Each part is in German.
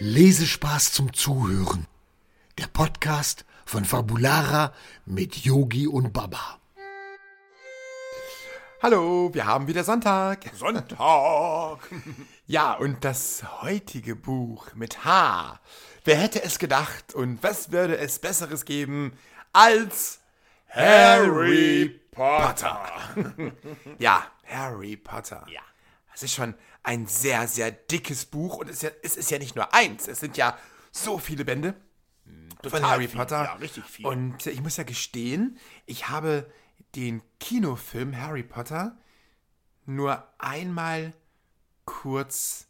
Lesespaß zum Zuhören. Der Podcast von Fabulara mit Yogi und Baba. Hallo, wir haben wieder Sonntag. Sonntag. Ja, und das heutige Buch mit H. Wer hätte es gedacht und was würde es Besseres geben als Harry Potter? ja, Harry Potter. Ja. Es ist schon ein sehr, sehr dickes Buch und es ist ja, es ist ja nicht nur eins, es sind ja so viele Bände von total Harry viel, Potter. ja, richtig viel. Und ich muss ja gestehen, ich habe den Kinofilm Harry Potter nur einmal kurz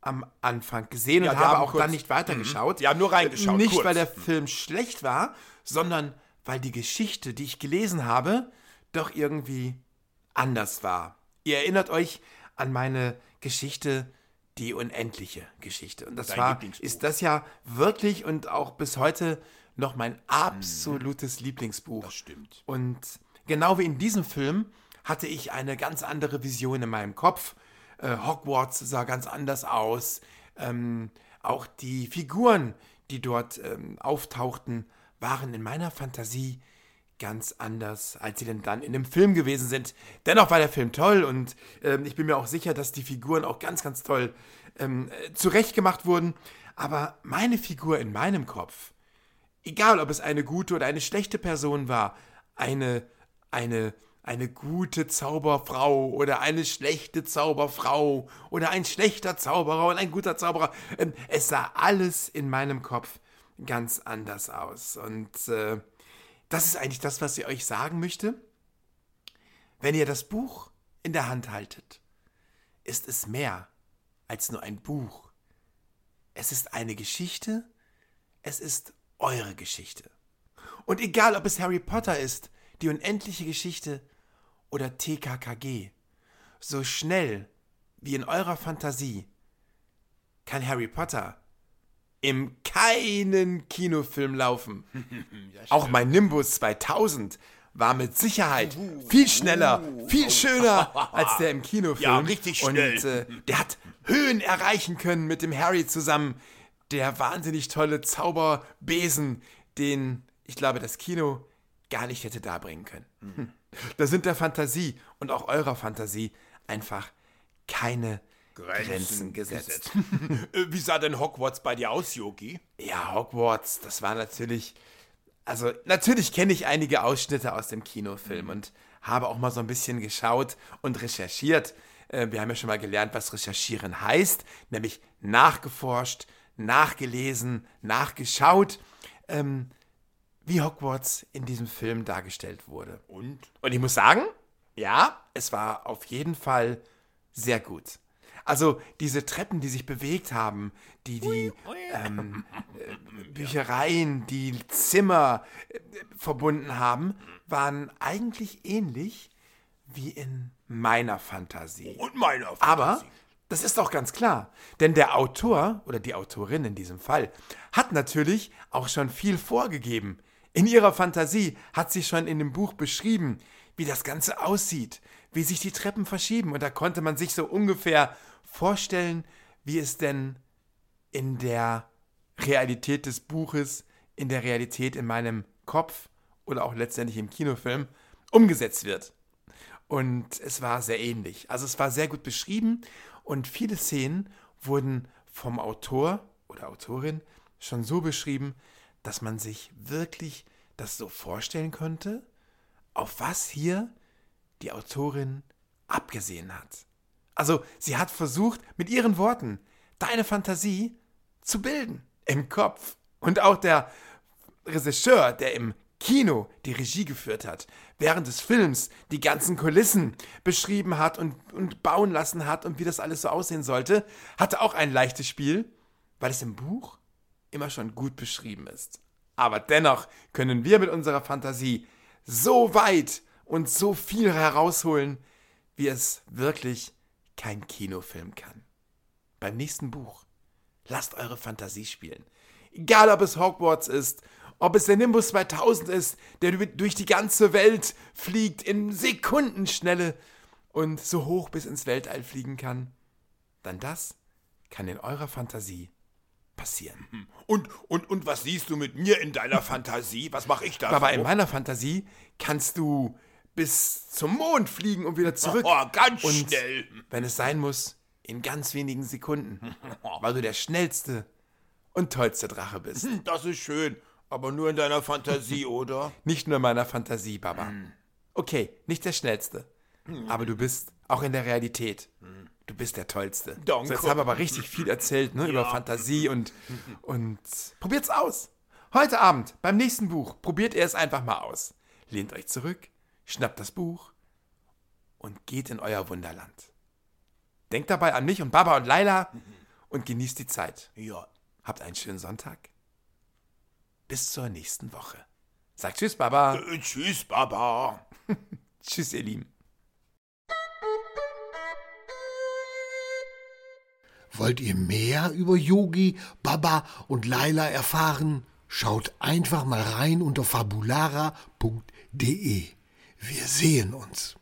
am Anfang gesehen Ja, und habe auch kurz- dann nicht weitergeschaut. Ja, nur reingeschaut, Nicht, kurz. weil der Film schlecht war, sondern weil die Geschichte, die ich gelesen habe, doch irgendwie anders war. Ihr erinnert euch an meine Geschichte, die unendliche Geschichte. Und das Dein war, ist das ja wirklich und auch bis heute noch mein absolutes Lieblingsbuch. Das stimmt. Und genau wie in diesem Film hatte ich eine ganz andere Vision in meinem Kopf. Äh, Hogwarts sah ganz anders aus. Ähm, auch die Figuren, die dort ähm, auftauchten, waren in meiner Fantasie ganz anders, als sie denn dann in dem Film gewesen sind. Dennoch war der Film toll und ähm, ich bin mir auch sicher, dass die Figuren auch ganz, ganz toll ähm, äh, zurechtgemacht wurden. Aber meine Figur in meinem Kopf, egal ob es eine gute oder eine schlechte Person war, eine, eine, eine gute Zauberfrau oder eine schlechte Zauberfrau oder ein schlechter Zauberer und ein guter Zauberer, ähm, es sah alles in meinem Kopf ganz anders aus. Und äh, das ist eigentlich das, was ich euch sagen möchte. Wenn ihr das Buch in der Hand haltet, ist es mehr als nur ein Buch. Es ist eine Geschichte, es ist eure Geschichte. Und egal, ob es Harry Potter ist, die unendliche Geschichte oder TKKG, so schnell wie in eurer Fantasie kann Harry Potter im keinen Kinofilm laufen. Auch mein Nimbus 2000 war mit Sicherheit viel schneller, viel schöner als der im Kinofilm. Ja, richtig schnell. Und äh, der hat Höhen erreichen können mit dem Harry zusammen. Der wahnsinnig tolle Zauberbesen, den ich glaube, das Kino gar nicht hätte darbringen können. Hm. Da sind der Fantasie und auch eurer Fantasie einfach keine Grenzen, gesetzt. Äh, Wie sah denn Hogwarts bei dir aus, Yogi? Ja, Hogwarts, das war natürlich. Also, natürlich kenne ich einige Ausschnitte aus dem Kinofilm und habe auch mal so ein bisschen geschaut und recherchiert. Äh, Wir haben ja schon mal gelernt, was recherchieren heißt, nämlich nachgeforscht, nachgelesen, nachgeschaut, ähm, wie Hogwarts in diesem Film dargestellt wurde. Und? Und ich muss sagen, ja, es war auf jeden Fall sehr gut. Also diese Treppen, die sich bewegt haben, die, die ähm, äh, Büchereien, die Zimmer äh, verbunden haben, waren eigentlich ähnlich wie in meiner Fantasie. Und meiner Fantasie. Aber das ist doch ganz klar, denn der Autor oder die Autorin in diesem Fall hat natürlich auch schon viel vorgegeben. In ihrer Fantasie hat sie schon in dem Buch beschrieben, wie das Ganze aussieht, wie sich die Treppen verschieben und da konnte man sich so ungefähr vorstellen, wie es denn in der Realität des Buches, in der Realität in meinem Kopf oder auch letztendlich im Kinofilm umgesetzt wird. Und es war sehr ähnlich. Also es war sehr gut beschrieben und viele Szenen wurden vom Autor oder Autorin schon so beschrieben, dass man sich wirklich das so vorstellen konnte, auf was hier die Autorin abgesehen hat. Also sie hat versucht, mit ihren Worten deine Fantasie zu bilden im Kopf. Und auch der Regisseur, der im Kino die Regie geführt hat, während des Films die ganzen Kulissen beschrieben hat und, und bauen lassen hat und wie das alles so aussehen sollte, hatte auch ein leichtes Spiel, weil es im Buch immer schon gut beschrieben ist. Aber dennoch können wir mit unserer Fantasie so weit und so viel herausholen, wie es wirklich kein Kinofilm kann. Beim nächsten Buch lasst eure Fantasie spielen. Egal, ob es Hogwarts ist, ob es der Nimbus 2000 ist, der durch die ganze Welt fliegt in Sekundenschnelle und so hoch bis ins Weltall fliegen kann, dann das kann in eurer Fantasie passieren. Und, und, und was siehst du mit mir in deiner Fantasie? Was mache ich da Aber so? in meiner Fantasie kannst du bis zum Mond fliegen und wieder zurück. Oh, ganz und schnell. wenn es sein muss, in ganz wenigen Sekunden. Weil du der schnellste und tollste Drache bist. Hm, Das ist schön, aber nur in deiner Fantasie, oder? Nicht nur in meiner Fantasie, Baba. Okay, nicht der schnellste. Aber du bist auch in der Realität. Du bist der Tollste. Danke. So, jetzt habe ich aber richtig viel erzählt, ne, über Fantasie und, und probiert's aus. Heute Abend, beim nächsten Buch, probiert ihr es einfach mal aus. Lehnt euch zurück, schnappt das Buch und geht in euer Wunderland. Denkt dabei an mich und Baba und Laila und genießt die Zeit. Ja. Habt einen schönen Sonntag. Bis zur nächsten Woche. Sagt Tschüss, Baba. Äh, tschüss, Baba. Tschüss, ihr Lieben. Wollt ihr mehr über Yogi, Baba und Laila erfahren? Schaut einfach mal rein unter fabulara.de. Wir sehen uns.